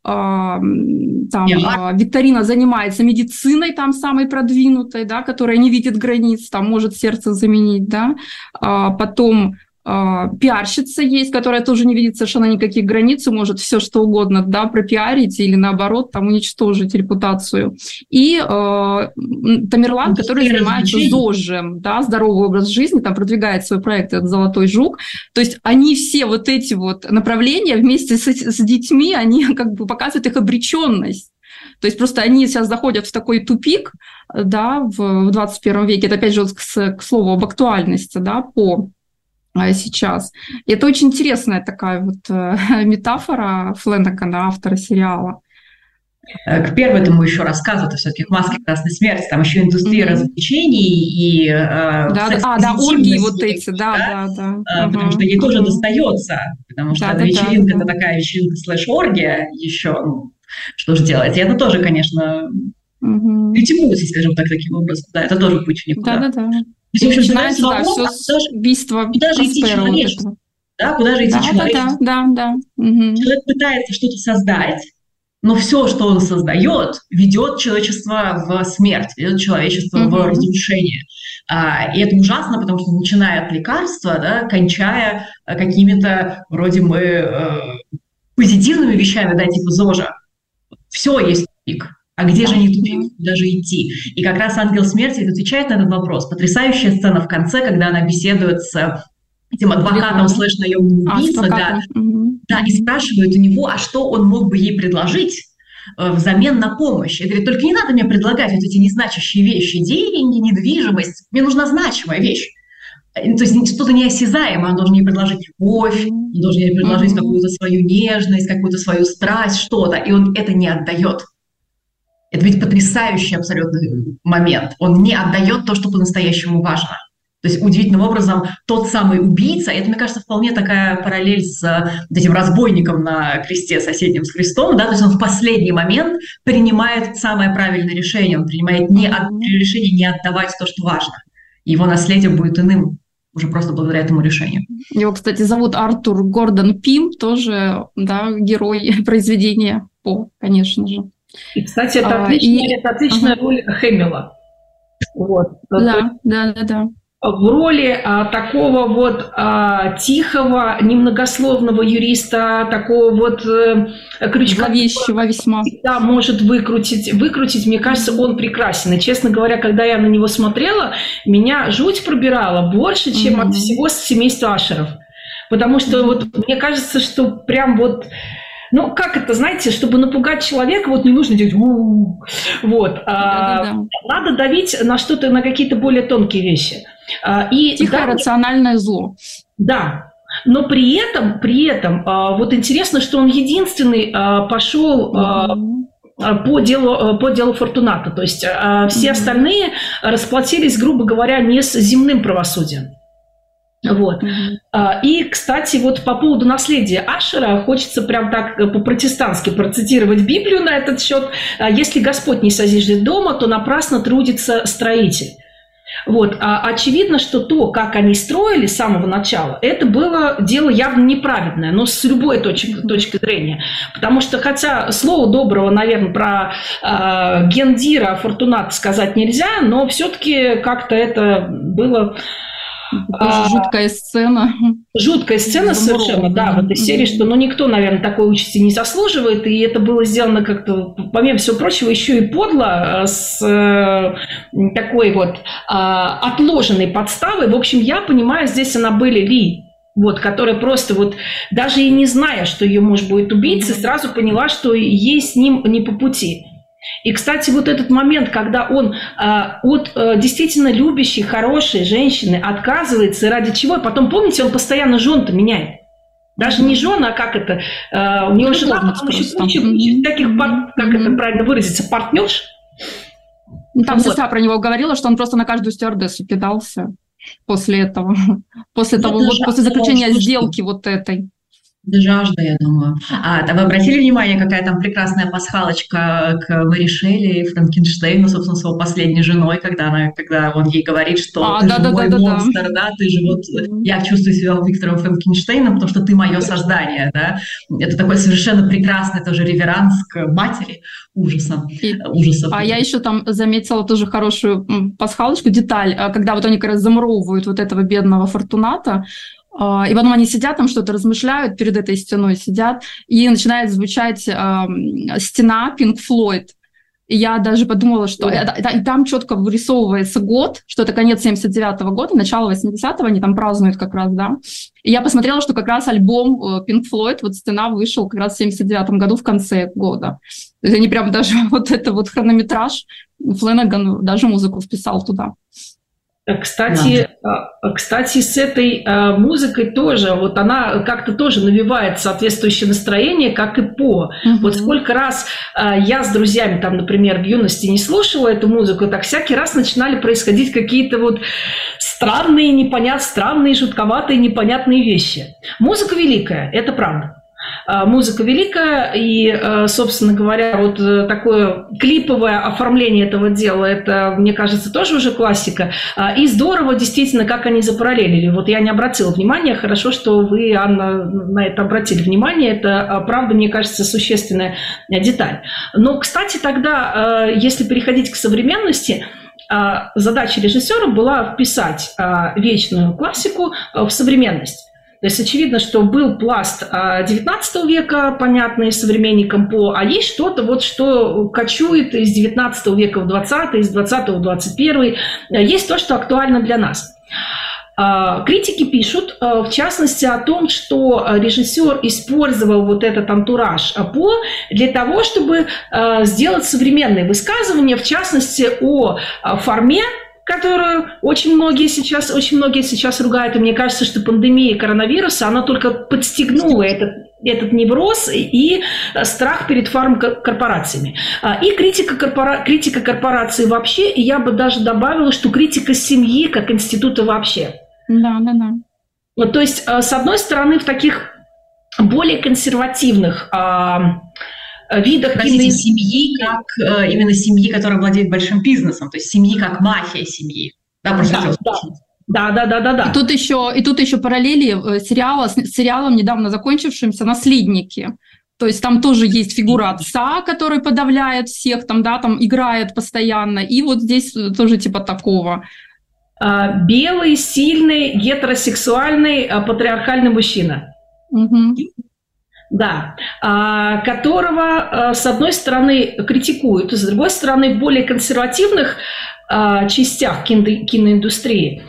там yeah. Викторина занимается медициной, там самой продвинутой, да, которая не видит границ, там может сердце заменить, да, а потом а, пиарщица есть, которая тоже не видит совершенно никаких границ и может все что угодно да, пропиарить или наоборот там уничтожить репутацию. И э, Тамерлан, ну, который занимается ЗОЖем, да, здоровый образ жизни, там продвигает свой проект этот «Золотой жук». То есть они все вот эти вот направления вместе с, с детьми, они как бы показывают их обреченность. То есть просто они сейчас заходят в такой тупик, да, в, в 21 веке. Это опять же к, к слову об актуальности, да, по а, сейчас. И это очень интересная такая вот э, метафора Фленнегана, автора сериала. Э, к первому еще рассказу, это все-таки к маске красной смерти, там еще индустрия mm-hmm. развлечений и... Э, да, да, а, да, оргии вот эти, да, да, да. да. Потому uh-huh. что ей тоже достается, потому что да, да, вечеринка да, да. это такая вечеринка слэш-оргия еще, ну, что же делать. И это тоже, конечно, угу. легитимуется, скажем так, таким образом. Да, это тоже путь никуда. Да, да, да. То есть, начинается, да, все с убийства Куда же идти человечество? Да, куда же идти да, человечество? Да, да, да. Угу. Человек пытается что-то создать, но все, что он создает, ведет человечество в смерть, ведет человечество угу. в разрушение. А, и это ужасно, потому что начиная от лекарства, да, кончая э, какими-то вроде мы э, позитивными вещами, да, типа ЗОЖа, все есть пик. А где же не тупик, куда же идти? И как раз ангел смерти отвечает на этот вопрос. Потрясающая сцена в конце, когда она беседует с этим адвокатом слэш наемным а, убийцей, да, угу. да, и спрашивает у него, а что он мог бы ей предложить э, взамен на помощь. И говорит, только не надо мне предлагать вот эти незначащие вещи, деньги, недвижимость. Мне нужна значимая вещь. Э, то есть что-то неосязаемое, он должен ей предложить любовь, он должен ей предложить mm-hmm. какую-то свою нежность, какую-то свою страсть, что-то, и он это не отдает. Это ведь потрясающий абсолютно момент. Он не отдает то, что по-настоящему важно. То есть удивительным образом тот самый убийца, это, мне кажется, вполне такая параллель с вот этим разбойником на кресте, соседним с крестом, да, то есть он в последний момент принимает самое правильное решение, он принимает не от, решение не отдавать то, что важно. Его наследие будет иным уже просто благодаря этому решению. Его, кстати, зовут Артур Гордон Пим, тоже да, герой произведения По, конечно же. И, кстати, это а, отличная, и... это отличная ага. роль Хэмилла. Вот. Да, да, да, да. В роли а, такого вот а, тихого, немногословного юриста, такого вот э, крючка. Зловещего весьма. Да, может выкрутить, выкрутить. Мне кажется, он прекрасен. И, честно говоря, когда я на него смотрела, меня жуть пробирала больше, чем mm-hmm. от всего семейства Ашеров. Потому что mm-hmm. вот мне кажется, что прям вот ну, как это, знаете, чтобы напугать человека, вот не нужно делать у вот. А, надо давить на что-то, на какие-то более тонкие вещи. А, и Тихое да, рациональное зло. Да, но при этом, при этом, а, вот интересно, что он единственный пошел по делу, по делу Фортуната. То есть все остальные расплатились, грубо говоря, не с земным правосудием. Вот. Mm-hmm. И, кстати, вот по поводу наследия Ашера хочется прям так э, по-протестантски процитировать Библию на этот счет. А, Если Господь не созиждет дома, то напрасно трудится строитель. Вот. А очевидно, что то, как они строили с самого начала, это было дело явно неправедное, но с любой точки, точки зрения. Потому что, хотя слово доброго, наверное, про э, Гендира Фортунат сказать нельзя, но все-таки как-то это было а, жуткая сцена. Жуткая сцена совершенно, да, в этой серии, что ну, никто, наверное, такой участи не заслуживает, и это было сделано как-то, помимо всего прочего, еще и подло, э, с э, такой вот э, отложенной подставой. В общем, я понимаю, здесь она были Ли вот, которая просто вот, даже и не зная, что ее муж будет убийцей, сразу поняла, что ей с ним не по пути. И, кстати, вот этот момент, когда он э, от э, действительно любящей, хорошей женщины отказывается, ради чего? Потом, помните, он постоянно жен-то меняет. Даже не жена, а как это? Э, у него жена, потом еще куча, пар, как это правильно выразиться, партнерш. Ну, там вот. сестра про него говорила, что он просто на каждую стюардессу кидался после этого, после того, вот, после заключения сделки вот этой. Жажда, я думаю. А, а вы обратили внимание, какая там прекрасная пасхалочка к Мэри Шелли и Франкенштейну, собственно, с его последней женой, когда, она, когда он ей говорит, что а, ты да, же да, мой да, монстр, да. да, ты же вот... Я чувствую себя Виктором Франкенштейном, потому что ты мое создание, да. Это такой совершенно прекрасный тоже реверанс к матери ужаса. И, ужаса. А я еще там заметила тоже хорошую пасхалочку, деталь, а, когда вот они как раз замуровывают вот этого бедного Фортуната, и потом они сидят там, что-то размышляют, перед этой стеной сидят, и начинает звучать э, стена Pink Floyd. И я даже подумала, что и там четко вырисовывается год, что это конец 79 -го года, начало 80-го, они там празднуют как раз, да. И я посмотрела, что как раз альбом э, Pink Floyd, вот «Стена» вышел как раз в 79 году в конце года. То есть они прям даже вот это вот хронометраж, Фленаган даже музыку вписал туда. Кстати, да. кстати, с этой а, музыкой тоже, вот она как-то тоже навевает соответствующее настроение, как и по. Угу. Вот сколько раз а, я с друзьями, там, например, в юности не слушала эту музыку, так всякий раз начинали происходить какие-то вот странные, непонятные, странные, жутковатые, непонятные вещи. Музыка великая, это правда. А, музыка великая, и, а, собственно говоря, вот э, такое клиповое оформление этого дела, это, мне кажется, тоже уже классика. А, и здорово, действительно, как они запараллелили. Вот я не обратила внимания, хорошо, что вы, Анна, на это обратили внимание. Это, правда, мне кажется, существенная деталь. Но, кстати, тогда, если переходить к современности, задача режиссера была вписать вечную классику в современность. То есть очевидно, что был пласт XIX а, века, понятный современникам по, а есть что-то, вот, что кочует из XIX века в XX, из XX в XXI. Есть то, что актуально для нас. А, критики пишут, а, в частности, о том, что режиссер использовал вот этот антураж по для того, чтобы сделать современные высказывания, в частности, о форме которую очень многие сейчас, очень многие сейчас ругают. И мне кажется, что пандемия коронавируса, она только подстегнула этот, этот невроз и страх перед фармкорпорациями. А, и критика, корпора... критика корпорации вообще, и я бы даже добавила, что критика семьи как института вообще. Да, да, да. Вот, то есть, а, с одной стороны, в таких более консервативных а, видах Простите, семьи, как э, именно семьи, которая владеет большим бизнесом, то есть семьи как мафия семьи. Да, просто да, да. Да, да, да, да, да. И тут еще, и тут еще параллели э, сериала с сериалом недавно закончившимся «Наследники». То есть там тоже есть фигура отца, который подавляет всех, там, да, там играет постоянно. И вот здесь тоже типа такого. А, белый, сильный, гетеросексуальный, патриархальный мужчина. Угу. Да, а, которого, а, с одной стороны, критикуют, с другой стороны, более консервативных частях киноиндустрии.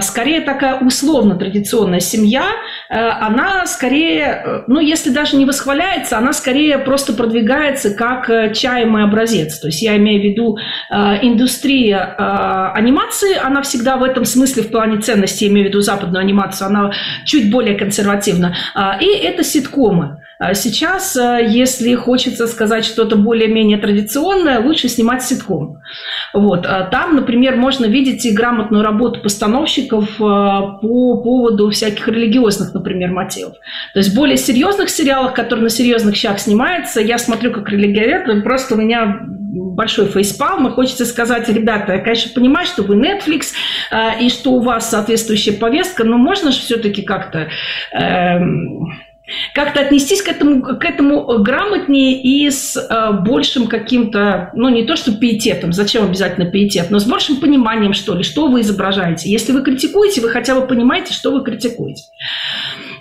Скорее такая условно-традиционная семья, она скорее, ну если даже не восхваляется, она скорее просто продвигается как э, чаемый образец. То есть я имею в виду индустрия анимации, она всегда в этом смысле в плане ценности, я имею в виду западную анимацию, она чуть более консервативна. И это ситкомы. А сейчас, э, если хочется сказать что-то более-менее традиционное, лучше снимать ситком. Вот. А там, например, можно видеть и грамотную работу постановщиков э, по поводу всяких религиозных, например, мотивов. То есть в более серьезных сериалах, которые на серьезных щах снимаются, я смотрю как религиовед, просто у меня большой фейспалм, и хочется сказать, ребята, я, конечно, понимаю, что вы Netflix, э, и что у вас соответствующая повестка, но можно же все-таки как-то... Э, как-то отнестись к этому, к этому грамотнее и с э, большим каким-то, ну не то что пиететом, зачем обязательно пиетет, но с большим пониманием, что ли, что вы изображаете. Если вы критикуете, вы хотя бы понимаете, что вы критикуете.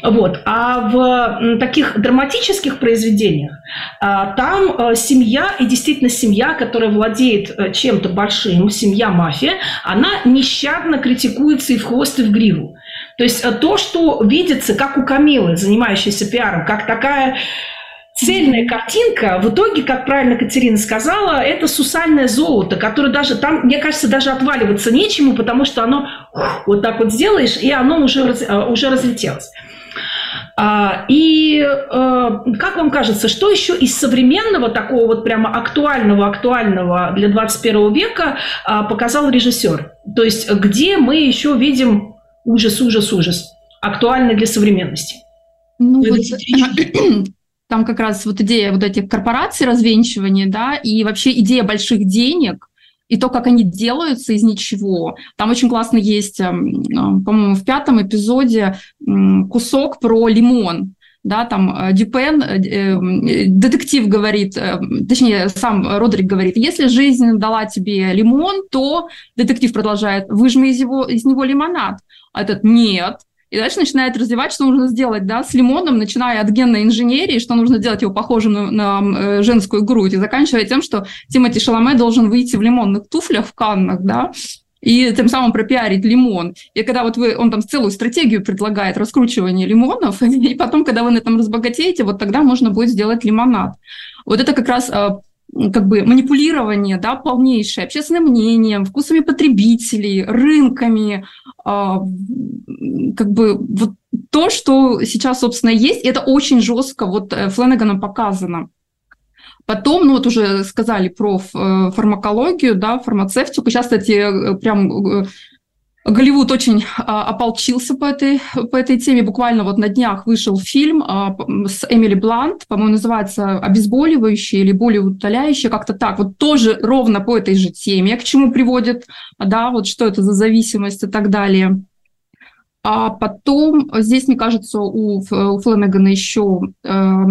Вот. А в таких драматических произведениях а, там э, семья, и действительно семья, которая владеет э, чем-то большим, семья-мафия, она нещадно критикуется и в хвост, и в гриву. То есть э, то, что видится, как у Камилы, занимающейся пиаром, как такая цельная картинка, в итоге, как правильно Катерина сказала, это сусальное золото, которое даже там, мне кажется, даже отваливаться нечему, потому что оно вот так вот сделаешь, и оно уже, э, уже разлетелось. А, и э, как вам кажется, что еще из современного, такого вот прямо актуального, актуального для 21 века а, показал режиссер? То есть где мы еще видим ужас, ужас, ужас, актуальный для современности? Ну, вот, там как раз вот идея вот этих корпораций развенчивания, да, и вообще идея больших денег – и то, как они делаются из ничего. Там очень классно есть, эм, э, по-моему, в пятом эпизоде кусок про лимон. Да, там э, Дюпен, э, детектив говорит, точнее, сам Родрик говорит, если жизнь дала тебе лимон, то детектив продолжает, выжми из, его, из него лимонад. А этот нет, и дальше начинает развивать, что нужно сделать да, с лимоном, начиная от генной инженерии, что нужно сделать его похожим на, на э, женскую грудь, и заканчивая тем, что Тимати Шаломе должен выйти в лимонных туфлях в Каннах, да, и тем самым пропиарить лимон. И когда вот вы, он там целую стратегию предлагает раскручивания лимонов, и потом, когда вы на этом разбогатеете, вот тогда можно будет сделать лимонад. Вот это как раз а, как бы манипулирование, да, полнейшее общественным мнением, вкусами потребителей, рынками, э, как бы вот то, что сейчас, собственно, есть, это очень жестко вот э, Фленаганом показано. Потом, ну вот уже сказали про э, фармакологию, да, фармацевтику. Сейчас, кстати, э, прям Голливуд очень а, ополчился по этой, по этой теме. Буквально вот на днях вышел фильм а, с Эмили Блант, по-моему, называется «Обезболивающие» или «Болеутоляющие», как-то так. Вот тоже ровно по этой же теме, к чему приводит, да, вот что это за зависимость и так далее. А потом здесь, мне кажется, у, у Фленнегана еще э,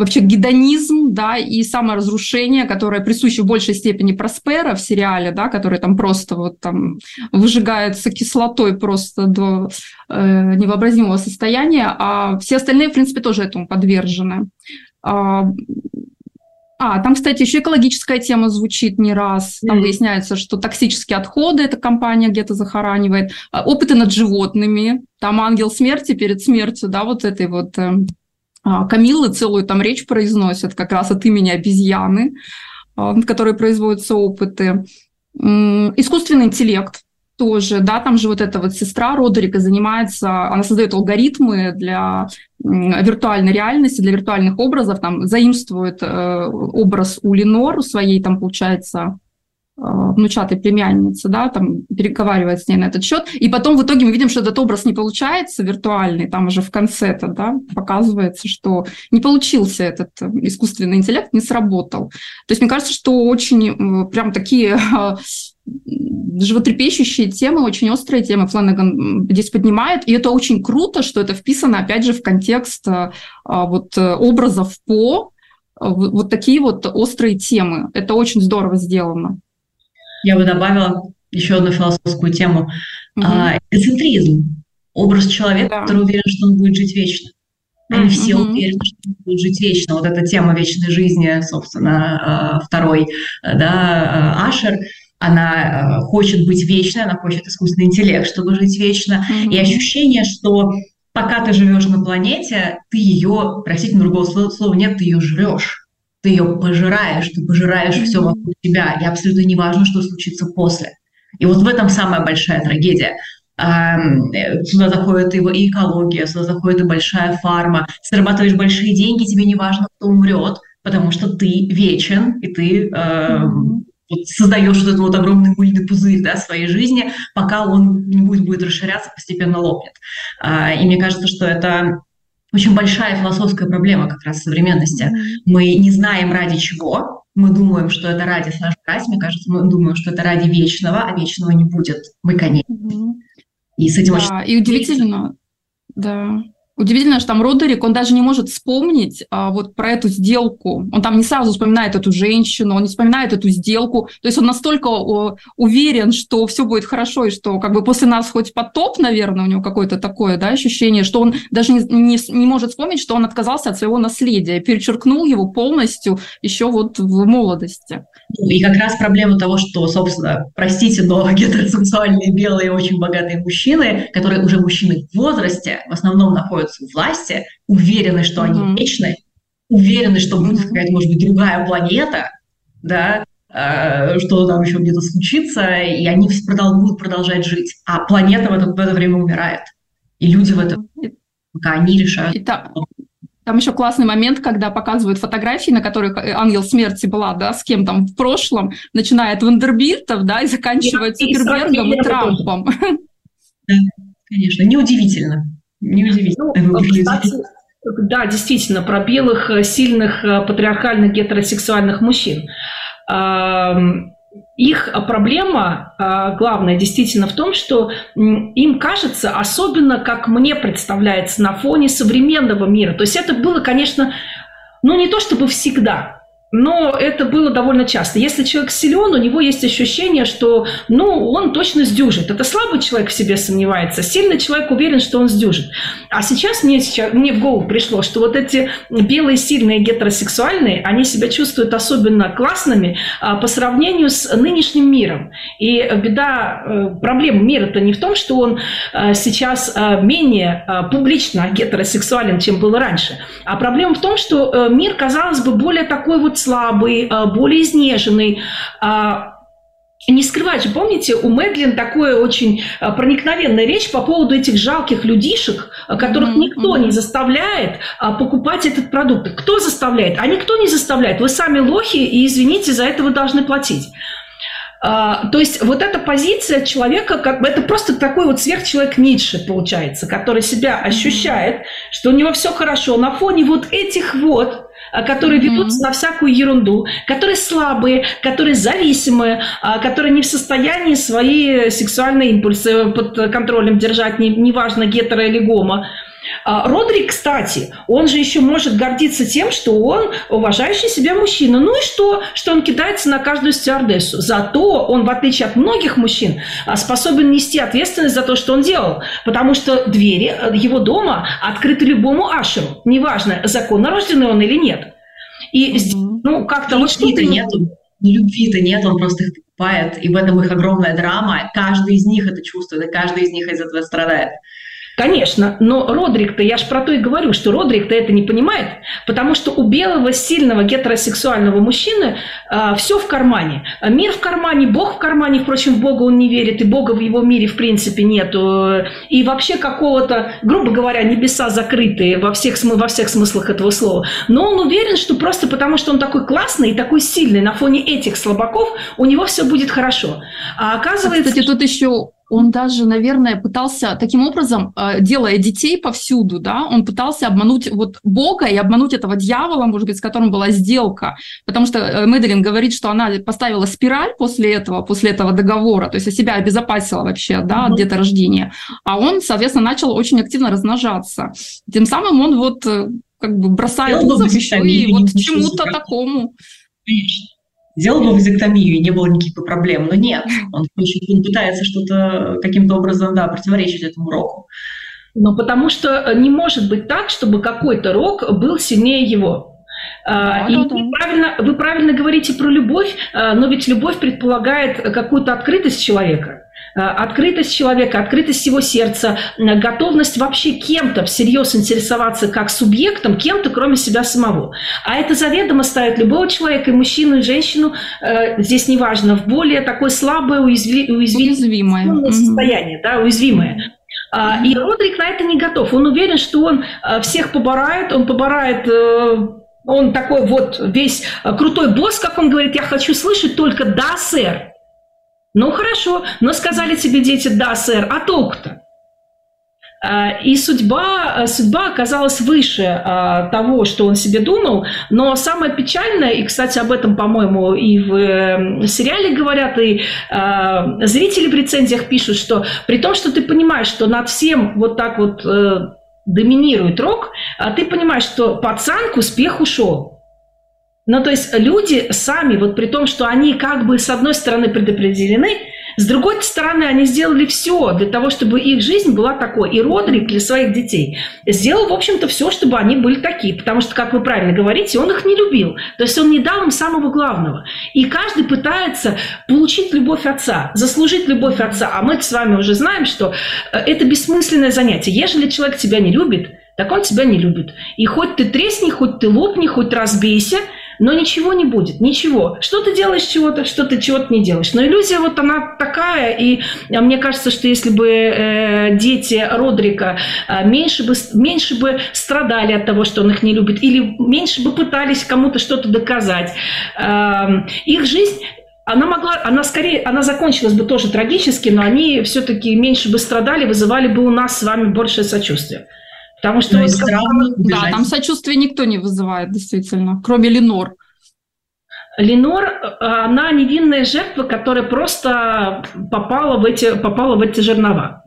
вообще гедонизм, да, и саморазрушение, которое присуще в большей степени Проспера в сериале, да, который там просто вот там выжигается кислотой просто до э, невообразимого состояния, а все остальные, в принципе, тоже этому подвержены. А, а, там, кстати, еще экологическая тема звучит не раз. Там mm. выясняется, что токсические отходы эта компания где-то захоранивает. А, опыты над животными. Там ангел смерти перед смертью, да, вот этой вот э, Камиллы целую там речь произносят как раз от имени обезьяны, а, над которой производятся опыты. Искусственный интеллект тоже, да, там же вот эта вот сестра Родерика занимается, она создает алгоритмы для виртуальной реальности, для виртуальных образов, там заимствует э, образ у Ленор, у своей там, получается, внучатой племянницы, да, там переговаривает с ней на этот счет, и потом в итоге мы видим, что этот образ не получается виртуальный, там уже в конце-то, да, показывается, что не получился этот э, искусственный интеллект, не сработал. То есть мне кажется, что очень э, прям такие животрепещущие темы, очень острые темы Фланаган здесь поднимает, и это очень круто, что это вписано, опять же, в контекст вот образов по вот такие вот острые темы. Это очень здорово сделано. Я бы добавила еще одну философскую тему. Угу. А, эцентризм. Образ человека, да. который уверен, что он будет жить вечно. Они mm все уверены, что он будет жить вечно. Вот эта тема вечной жизни, собственно, а, второй, да, а, Ашер, она а, хочет быть вечной, она хочет искусственный интеллект, чтобы жить вечно. mm И ощущение, что пока ты живешь на планете, ты ее, простите, другого слова нет, ты ее жрешь ты ее пожираешь, ты пожираешь mm-hmm. все вокруг тебя, и абсолютно не важно, что случится после. И вот в этом самая большая трагедия. Сюда заходит и экология, сюда заходит и большая фарма. Зарабатываешь большие деньги, тебе не важно, кто умрет, потому что ты вечен, и ты э, вот создаешь вот этот вот огромный мыльный пузырь да, своей жизни, пока он не будет, будет расширяться, постепенно лопнет. А, и мне кажется, что это очень большая философская проблема как раз современности. Mm-hmm. Мы не знаем ради чего, мы думаем, что это ради сожрать, мне кажется, мы думаем, что это ради вечного, а вечного не будет. Мы конец. Mm-hmm. И с этим да, очень... И удивительно, да. Удивительно, что там Родерик, он даже не может вспомнить а, вот про эту сделку. Он там не сразу вспоминает эту женщину, он не вспоминает эту сделку. То есть он настолько о, уверен, что все будет хорошо, и что как бы после нас хоть потоп, наверное, у него какое-то такое да, ощущение, что он даже не, не, не может вспомнить, что он отказался от своего наследия, перечеркнул его полностью еще вот в молодости. И как раз проблема того, что, собственно, простите, но гетеросексуальные белые очень богатые мужчины, которые уже мужчины в возрасте, в основном находятся находятся у власти, уверены, что они mm-hmm. вечны, уверены, что будет какая-то, может быть, другая планета, да, э, что там еще где-то случится, и они продол- будут продолжать жить. А планета в это, в это время умирает. И люди в это, пока они решают. И та, там еще классный момент, когда показывают фотографии, на которых э, ангел смерти была, да, с кем там в прошлом, начиная от Вандербильтов, да, и заканчивая Цукербергом и, и Трампом. Да, конечно, неудивительно. Неудивительно. Ну, кстати, да, действительно, про белых, э, сильных, э, патриархальных, гетеросексуальных мужчин. Их проблема э, главная действительно в том, что им кажется, особенно как мне представляется на фоне современного мира, то есть это было, конечно, ну не то чтобы всегда, но это было довольно часто. Если человек силен, у него есть ощущение, что ну, он точно сдюжит. Это слабый человек в себе сомневается, сильный человек уверен, что он сдюжит. А сейчас мне, сейчас, мне в голову пришло, что вот эти белые, сильные, гетеросексуальные, они себя чувствуют особенно классными а, по сравнению с нынешним миром. И беда, э, проблема мира-то не в том, что он а, сейчас а, менее публично гетеросексуален, чем было раньше, а проблема в том, что мир, казалось бы, более такой вот слабый, а, более изнеженный. А, не скрывать же, помните, у Мэдлин такое очень а, проникновенная речь по поводу этих жалких людишек, которых mm-hmm. никто не заставляет покупать этот продукт. Кто заставляет? А никто не заставляет. Вы сами лохи, и, извините, за это вы должны платить. То есть вот эта позиция человека, как бы это просто такой вот сверхчеловек Ницше получается, который себя ощущает, что у него все хорошо на фоне вот этих вот а, которые ведутся mm-hmm. на всякую ерунду, которые слабые, которые зависимые, а, которые не в состоянии свои сексуальные импульсы под контролем держать, неважно, гетеро или гомо. А, Родри, кстати, он же еще может гордиться тем, что он уважающий себя мужчина. Ну и что? Что он кидается на каждую стюардессу. Зато он, в отличие от многих мужчин, а, способен нести ответственность за то, что он делал. Потому что двери э, его дома открыты любому ашеру. Неважно, законно рожденный он или нет. И, mm-hmm. ну, как-то... Любви-то вот нету. Любви-то нет, он просто их покупает. И в этом их огромная драма. Каждый из них это чувствует, и каждый из них из этого страдает. Конечно, но Родрик-то, я ж про то и говорю, что Родрик-то это не понимает, потому что у белого сильного гетеросексуального мужчины э, а, все в кармане. Мир в кармане, Бог в кармане, впрочем, в Бога он не верит, и Бога в его мире в принципе нету. И вообще какого-то, грубо говоря, небеса закрытые во всех, во всех смыслах этого слова. Но он уверен, что просто потому, что он такой классный и такой сильный, на фоне этих слабаков у него все будет хорошо. А оказывается... А, кстати, тут еще он даже, наверное, пытался таким образом, э, делая детей повсюду, да, он пытался обмануть вот Бога и обмануть этого дьявола, может быть, с которым была сделка. Потому что э, Медлин говорит, что она поставила спираль после этого, после этого договора, то есть себя обезопасила вообще, да, от деторождения. А он, соответственно, начал очень активно размножаться. Тем самым он вот э, как бы бросает вызов еще и вот чему-то такому. Конечно сделал бы вазектомию, и не было никаких проблем. Но нет, он, он пытается что-то каким-то образом, да, противоречить этому року. Но потому что не может быть так, чтобы какой-то рок был сильнее его. А, и Вы, правильно, вы правильно говорите про любовь, а, но ведь любовь предполагает какую-то открытость человека. Э, открытость человека, открытость его сердца, э, готовность вообще кем-то всерьез интересоваться как субъектом, кем-то, кроме себя самого. А это заведомо ставит любого человека, и мужчину, и женщину, э, здесь неважно, в более такое слабое, уязви, уязвимое состояние, да, уязвимое. Mm-hmm. И Родрик на это не готов. Он уверен, что он всех поборает, он поборает он такой вот весь крутой босс, как он говорит, я хочу слышать только «да, сэр». Ну хорошо, но сказали тебе дети, да, сэр, а толку-то? А, и судьба, судьба оказалась выше а, того, что он себе думал. Но самое печальное, и, кстати, об этом, по-моему, и в эм, сериале говорят, и а, зрители в рецензиях пишут, что при том, что ты понимаешь, что над всем вот так вот э, доминирует рок, а ты понимаешь, что пацан к успеху шел. Ну, то есть люди сами, вот при том, что они как бы с одной стороны предопределены, с другой стороны, они сделали все для того, чтобы их жизнь была такой. И Родрик для своих детей сделал, в общем-то, все, чтобы они были такие. Потому что, как вы правильно говорите, он их не любил. То есть он не дал им самого главного. И каждый пытается получить любовь отца, заслужить любовь отца. А мы с вами уже знаем, что э, это бессмысленное занятие. Ежели человек тебя не любит, так он тебя не любит. И хоть ты тресни, хоть ты лопни, хоть разбейся – но ничего не будет, ничего. Что ты делаешь чего-то, что ты чего-то не делаешь. Но иллюзия вот она такая, и а, мне кажется, что если бы э, дети Родрика э, меньше, бы, меньше бы страдали от того, что он их не любит, или меньше бы пытались кому-то что-то доказать, э, их жизнь она могла, она скорее, она закончилась бы тоже трагически, но они все-таки меньше бы страдали, вызывали бы у нас с вами большее сочувствие. Потому что... Ну, вот, странно, да, там сочувствия никто не вызывает, действительно, кроме Ленор. Ленор, она невинная жертва, которая просто попала в эти, попала в эти жернова.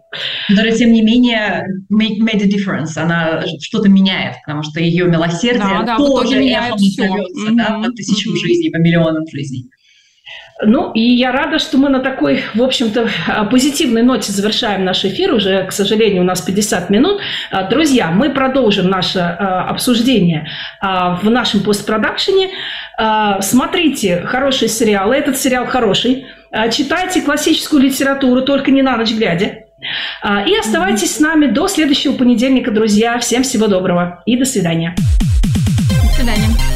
Которая, тем не менее, made, made a difference. Она что-то меняет, потому что ее милосердие да, да, тоже меняет все. Mm-hmm. Да, по тысячам mm-hmm. жизней, по миллионам жизней. Ну, и я рада, что мы на такой, в общем-то, позитивной ноте завершаем наш эфир. Уже, к сожалению, у нас 50 минут. А, друзья, мы продолжим наше а, обсуждение а, в нашем постпродакшене. Смотрите хорошие сериалы. Этот сериал хороший. Читайте классическую литературу, только не на ночь глядя. И оставайтесь с нами до следующего понедельника, друзья. Всем всего доброго и до свидания. До свидания.